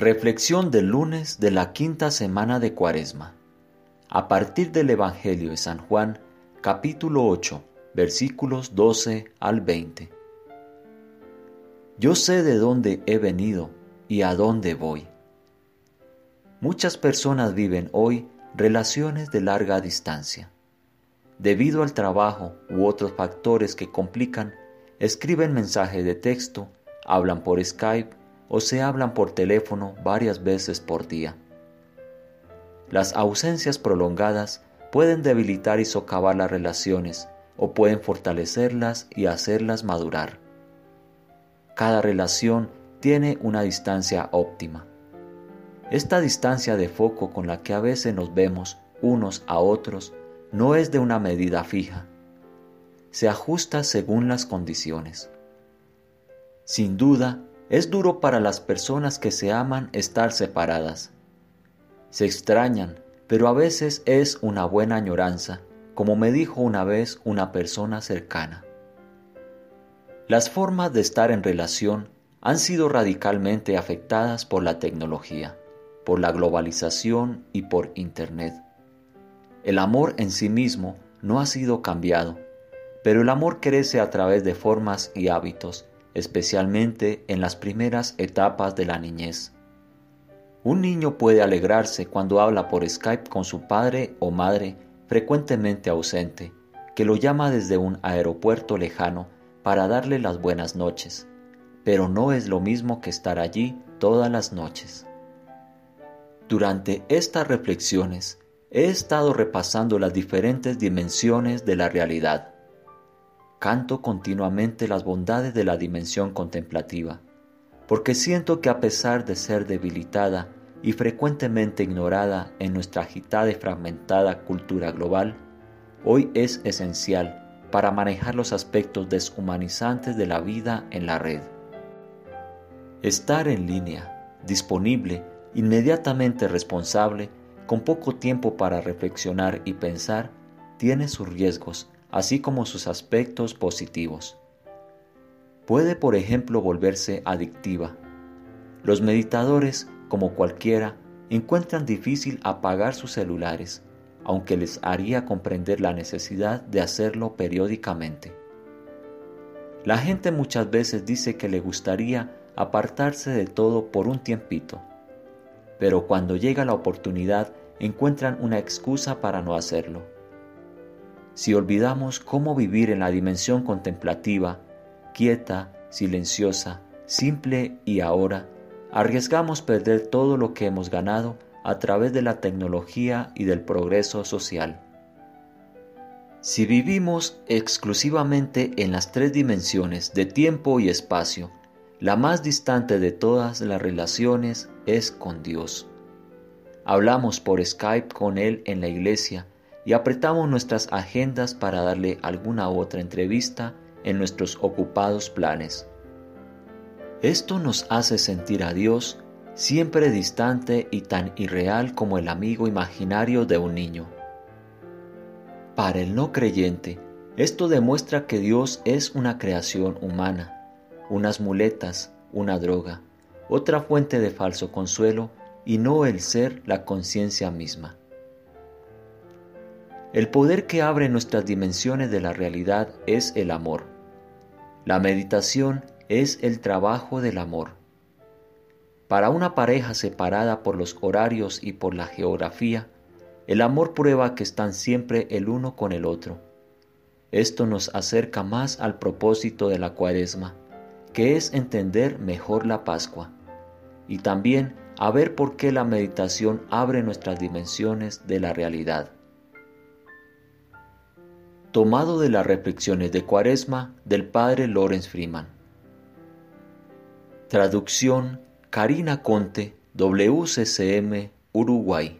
Reflexión del lunes de la quinta semana de Cuaresma. A partir del Evangelio de San Juan, capítulo 8, versículos 12 al 20. Yo sé de dónde he venido y a dónde voy. Muchas personas viven hoy relaciones de larga distancia. Debido al trabajo u otros factores que complican, escriben mensajes de texto, hablan por Skype, o se hablan por teléfono varias veces por día. Las ausencias prolongadas pueden debilitar y socavar las relaciones o pueden fortalecerlas y hacerlas madurar. Cada relación tiene una distancia óptima. Esta distancia de foco con la que a veces nos vemos unos a otros no es de una medida fija. Se ajusta según las condiciones. Sin duda, es duro para las personas que se aman estar separadas. Se extrañan, pero a veces es una buena añoranza, como me dijo una vez una persona cercana. Las formas de estar en relación han sido radicalmente afectadas por la tecnología, por la globalización y por Internet. El amor en sí mismo no ha sido cambiado, pero el amor crece a través de formas y hábitos especialmente en las primeras etapas de la niñez. Un niño puede alegrarse cuando habla por Skype con su padre o madre frecuentemente ausente, que lo llama desde un aeropuerto lejano para darle las buenas noches, pero no es lo mismo que estar allí todas las noches. Durante estas reflexiones he estado repasando las diferentes dimensiones de la realidad canto continuamente las bondades de la dimensión contemplativa, porque siento que a pesar de ser debilitada y frecuentemente ignorada en nuestra agitada y fragmentada cultura global, hoy es esencial para manejar los aspectos deshumanizantes de la vida en la red. Estar en línea, disponible, inmediatamente responsable, con poco tiempo para reflexionar y pensar, tiene sus riesgos así como sus aspectos positivos. Puede, por ejemplo, volverse adictiva. Los meditadores, como cualquiera, encuentran difícil apagar sus celulares, aunque les haría comprender la necesidad de hacerlo periódicamente. La gente muchas veces dice que le gustaría apartarse de todo por un tiempito, pero cuando llega la oportunidad encuentran una excusa para no hacerlo si olvidamos cómo vivir en la dimensión contemplativa, quieta, silenciosa, simple y ahora, arriesgamos perder todo lo que hemos ganado a través de la tecnología y del progreso social. Si vivimos exclusivamente en las tres dimensiones de tiempo y espacio, la más distante de todas las relaciones es con Dios. Hablamos por Skype con Él en la iglesia y apretamos nuestras agendas para darle alguna otra entrevista en nuestros ocupados planes. Esto nos hace sentir a Dios siempre distante y tan irreal como el amigo imaginario de un niño. Para el no creyente, esto demuestra que Dios es una creación humana, unas muletas, una droga, otra fuente de falso consuelo y no el ser la conciencia misma. El poder que abre nuestras dimensiones de la realidad es el amor. La meditación es el trabajo del amor. Para una pareja separada por los horarios y por la geografía, el amor prueba que están siempre el uno con el otro. Esto nos acerca más al propósito de la cuaresma, que es entender mejor la Pascua, y también a ver por qué la meditación abre nuestras dimensiones de la realidad tomado de las reflexiones de Cuaresma del padre Lorenz Freeman. Traducción Karina Conte, WCCM, Uruguay.